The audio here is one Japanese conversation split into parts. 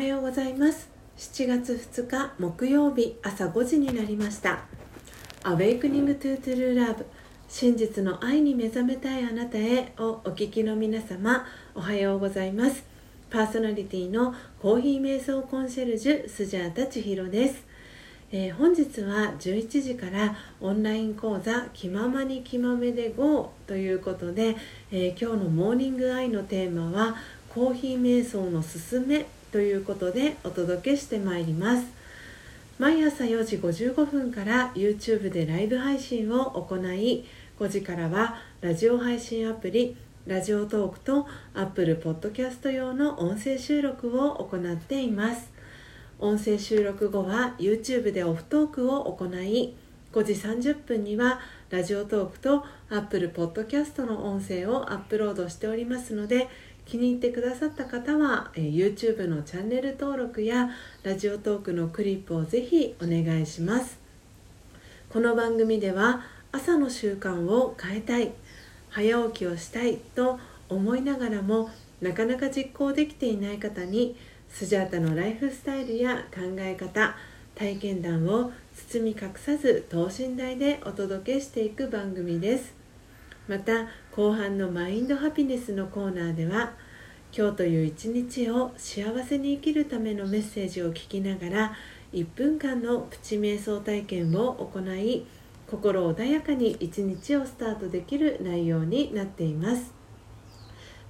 はようございます。7月2日木曜日朝5時になりました「Awakening to True Love 真実の愛に目覚めたいあなたへ」をお聞きの皆様おはようございます。パーソナリティのコーヒー瞑想コンシェルジュスジャータ千尋です。えー、本日は11時からオンライン講座「気ままに気まめで GO」ということで、えー、今日のモーニングアイのテーマは「コーヒー瞑想のすすめ」ということでお届けしてまいります。毎朝4時55分から YouTube でライブ配信を行い5時からはラジオ配信アプリラジオトークと Apple Podcast 用の音声収録を行っています。音声収録後は YouTube でオフトークを行い5時30分にはラジオトークと Apple Podcast の音声をアップロードしておりますので気に入ってくださった方は、え YouTube のチャンネル登録やラジオトークのクリップをぜひお願いします。この番組では朝の習慣を変えたい早起きをしたいと思いながらもなかなか実行できていない方にスジャータのライフスタイルや考え方体験談を包み隠さず等身大でお届けしていく番組です。また後半のマインドハピネスのコーナーでは今日という一日を幸せに生きるためのメッセージを聞きながら1分間のプチ瞑想体験を行い心穏やかに一日をスタートできる内容になっています。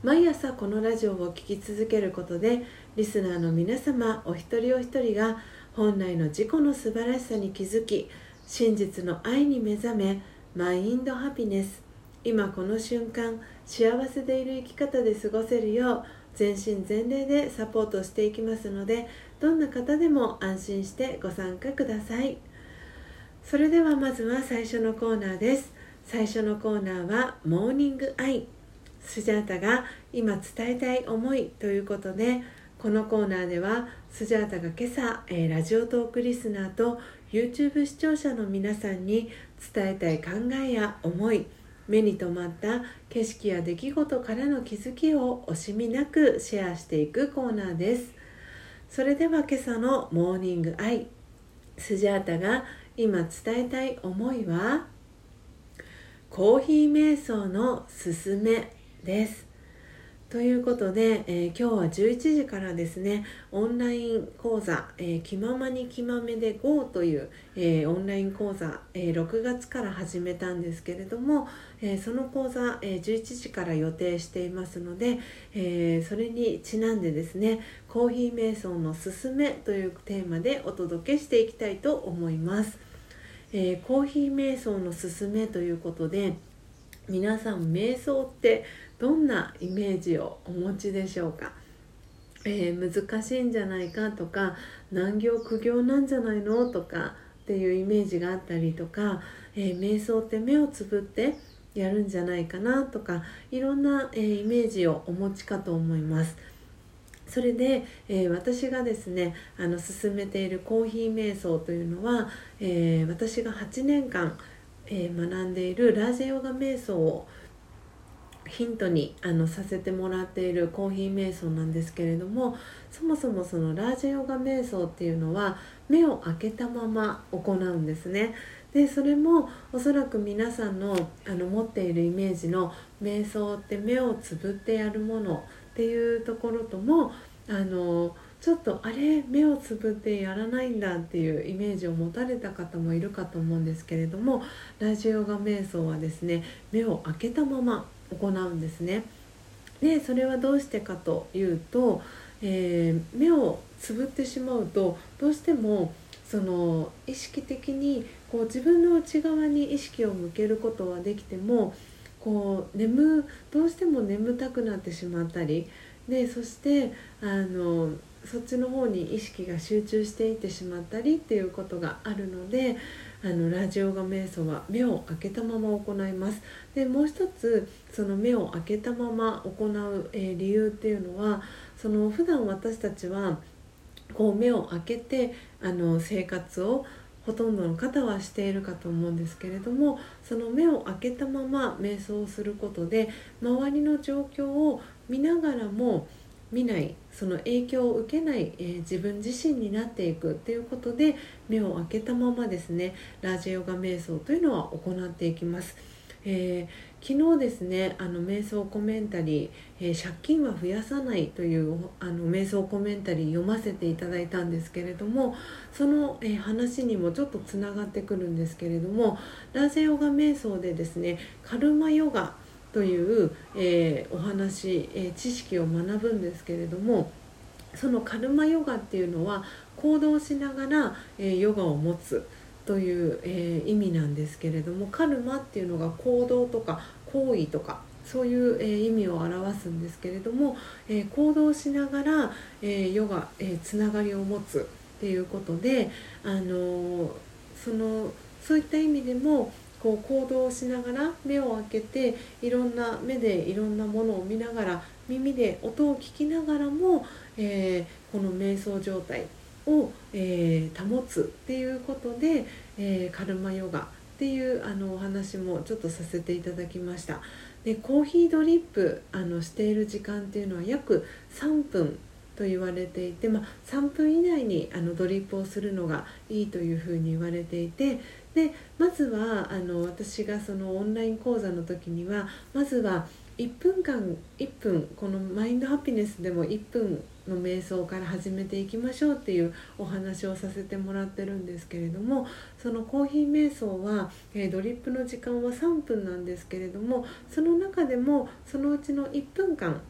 毎朝このラジオを聴き続けることでリスナーの皆様お一人お一人が本来の自己の素晴らしさに気づき真実の愛に目覚めマインドハピネス今この瞬間幸せでいる生き方で過ごせるよう全身全霊でサポートしていきますのでどんな方でも安心してご参加ください。それではまずは最初のコーナーです。最初のコーナーは「モーニングアイ」スジャータが今伝えたい思いということでこのコーナーではスジャータが今朝、えー、ラジオトークリスナーと YouTube 視聴者の皆さんに伝えたい考えや思い目に留まった景色や出来事からの気づきを惜しみなくシェアしていくコーナーです。それでは今朝のモーニングアイスジャータが今伝えたい思いはコーヒー瞑想のすすめです。ということで、えー、今日は11時からですねオンライン講座「えー、気ままに気まめで GO」という、えー、オンライン講座、え6月から始めたんですけれども、えその講座、え11時から予定していますので、えそれにちなんでですね「コーヒー瞑想のすすめ」というテーマでお届けしていきたいと思います。えコーヒー瞑想のすすめということで皆さん瞑想ってどんなイメージをお持ちでしょうか、えー、難しいんじゃないかとか難行苦行なんじゃないのとかっていうイメージがあったりとか、えー、瞑想って目をつぶってやるんじゃないかなとかいろんな、えー、イメージをお持ちかと思います。それで、えー、私がですねあの進めているコーヒー瞑想というのは、えー、私が8年間、えー、学んでいるラジェヨガ瞑想をヒントにあのさせてもらっているコーヒー瞑想なんですけれどもそもそもそのラージヨガ瞑想っていうのは目を開けたまま行うんですね。でそれもおそらく皆さんのあの持っているイメージの瞑想って目をつぶってやるものっていうところともあのちょっとあれ目をつぶってやらないんだっていうイメージを持たれた方もいるかと思うんですけれどもラジオガ瞑想はですね目を開けたまま行うんですね。でそれはどうしてかというと、えー、目をつぶってしまうとどうしてもその意識的にこう自分の内側に意識を向けることはできてもこう眠どうしても眠たくなってしまったりでそしてあのそっちの方に意識が集中していってしまったりっていうことがあるのであのラジオガ瞑想は目を開けたまま行います。でもう一つその目を開けたまま行う、えー、理由っていうのはその普段私たちはこう目を開けてあの生活をほとんどの方はしているかと思うんですけれどもその目を開けたまま瞑想をすることで周りの状況を見ながらも見ないその影響を受けない、えー、自分自身になっていくっていうことで目を開けたままですねラージヨガ瞑想というのは行っていきます。えー、昨日ですねあの瞑想コメンタリー、えー、借金は増やさない」というあの瞑想コメンタリー読ませていただいたんですけれどもその、えー、話にもちょっとつながってくるんですけれどもラージヨガ瞑想でですねカルマヨガという、えお話、え知識を学ぶんですけれどもそのカルマヨガっていうのは行動しながら、えヨガを持つ。という、え、意味なんですけれどもカルマっていうのが行動とか行為とかそういう、え、意味を表すんですけれども、え、行動しながら、えヨガ、えつながりを持つっていうことで、あのそのそういった意味でもこう行動しながら目を開けていろんな目でいろんなものを見ながら耳で音を聞きながらも、えー、この瞑想状態を、えー、保つっていうことで、えー、カルマヨガっていうあのお話もちょっとさせていただきました。でコーヒードリップあのしている時間っていうのは約3分と言われていて、まあ、3分以内にあのドリップをするのがいいというふうに言われていてでまずはあの私がそのオンライン講座の時にはまずは1分間1分このマインドハピネスでも1分の瞑想から始めていきましょうっていうお話をさせてもらってるんですけれどもそのコーヒー瞑想は、え、ドリップの時間は3分なんですけれどもその中でもそのうちの1分間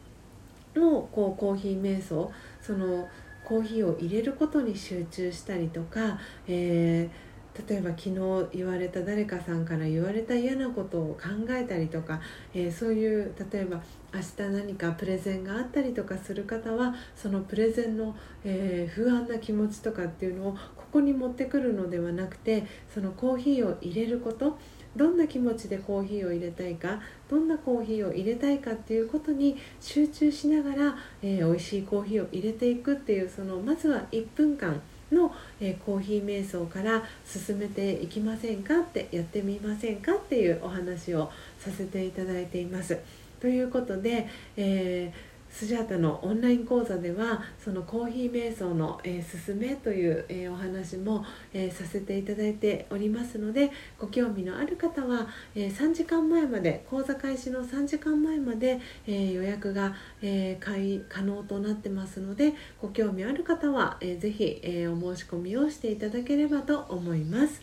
のこうコーヒー瞑想そのコーヒーを入れることに集中したりとか、えー例えば昨日言われた誰かさんから言われた嫌なことを考えたりとか、えー、そういう例えば明日何かプレゼンがあったりとかする方はそのプレゼンの、えー、不安な気持ちとかっていうのをここに持ってくるのではなくてそのコーヒーを入れることどんな気持ちでコーヒーを入れたいかどんなコーヒーを入れたいかっていうことに集中しながら、えー、美味しいコーヒーを入れていくっていうそのまずは1分間の、えー、コーヒー瞑想から進めていきませんかってやってみませんかっていうお話をさせていただいています。ということで、えースジャータのオンライン講座ではそのコーヒー瞑想の、えー、勧めという、えー、お話も、えー、させていただいておりますのでご興味のある方は、え、3時間前まで講座開始の3時間前まで、え、予約が、えー、可能となってますのでご興味ある方は、えー、ぜひ、え、お申し込みをしていただければと思います。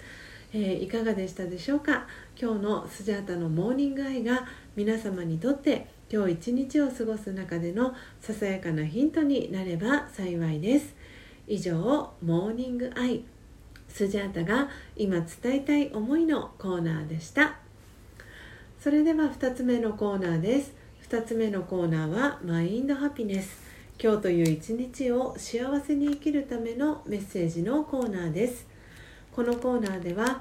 え、いかがでしたでしょうか？今日のスジャータのモーニングアイが皆様にとって今日一日を過ごす中でのささやかなヒントになれば幸いです。以上モーニングアイ。スジャータが今伝えたい思いのコーナーでした。それでは2つ目のコーナーです。2つ目のコーナーはマインドハピネス。今日という一日を幸せに生きるためのメッセージのコーナーです。このコーナーでは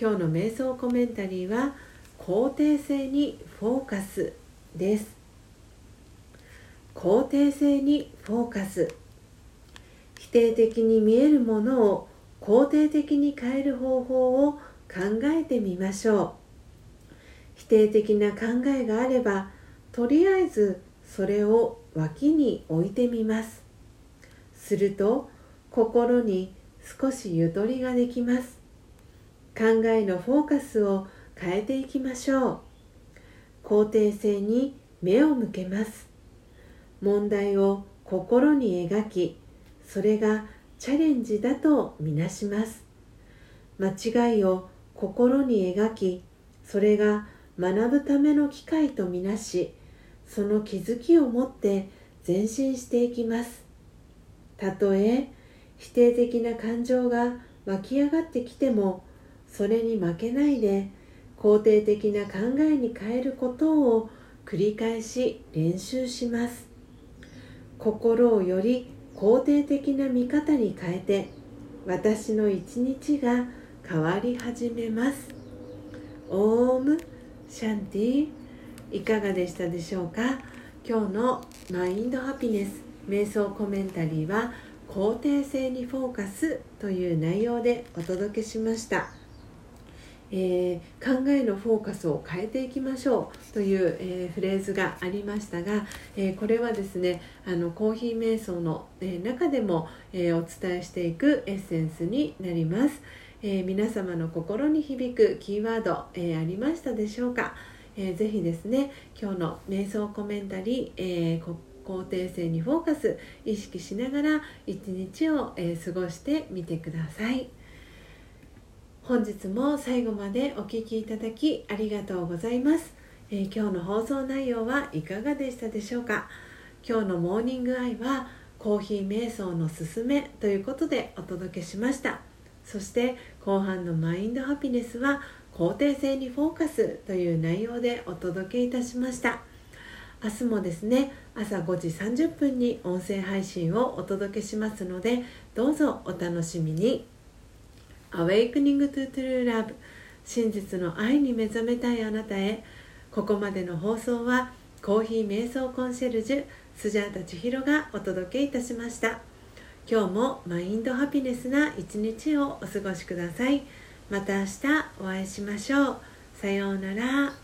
今日の瞑想コメンタリーは肯定性にフォーカスです肯定性にフォーカス否定的に見えるものを肯定的に変える方法を考えてみましょう。否定的な考えがあればとりあえずそれを脇に置いてみます。すると心に少しゆとりができます。考えのフォーカスを変えていきましょう。肯定性に目を向けます。問題を心に描きそれがチャレンジだとみなします。間違いを心に描きそれが学ぶための機会とみなしその気づきを持って前進していきます。たとえ否定的な感情が湧き上がってきてもそれに負けないで肯定的な考えに変えることを繰り返し練習します。心をより肯定的な見方に変えて私の一日が変わり始めます。オームシャンティいかがでしたでしょうか？今日のマインドハピネス瞑想コメンタリーは肯定性にフォーカスという内容でお届けしました、えー、考えのフォーカスを変えていきましょうという、えー、フレーズがありましたが、えー、これはですねあのコーヒー瞑想の、え中でも、えお伝えしていくエッセンスになります、え皆様の心に響くキーワード、えありましたでしょうか？えー、ぜひですね今日の瞑想コメンタリー、えー、肯定性にフォーカス意識しながら一日を、え、過ごしてみてください。本日も最後までお聴きいただきありがとうございます、え今日の放送内容はいかがでしたでしょうか？今日のモーニングアイはコーヒー瞑想のすすめということでお届けしました。そして後半のマインドハピネスは肯定性にフォーカスという内容でお届けいたしました。明日もですね朝5時30分に音声配信をお届けしますのでどうぞお楽しみに。Awakening to True Love 真実の愛に目覚めたいあなたへここまでの放送はコーヒー瞑想コンシェルジュスジャータ千尋がお届けいたしました今日もマインドハピネスな一日をお過ごしください。また明日お会いしましょう。さようなら。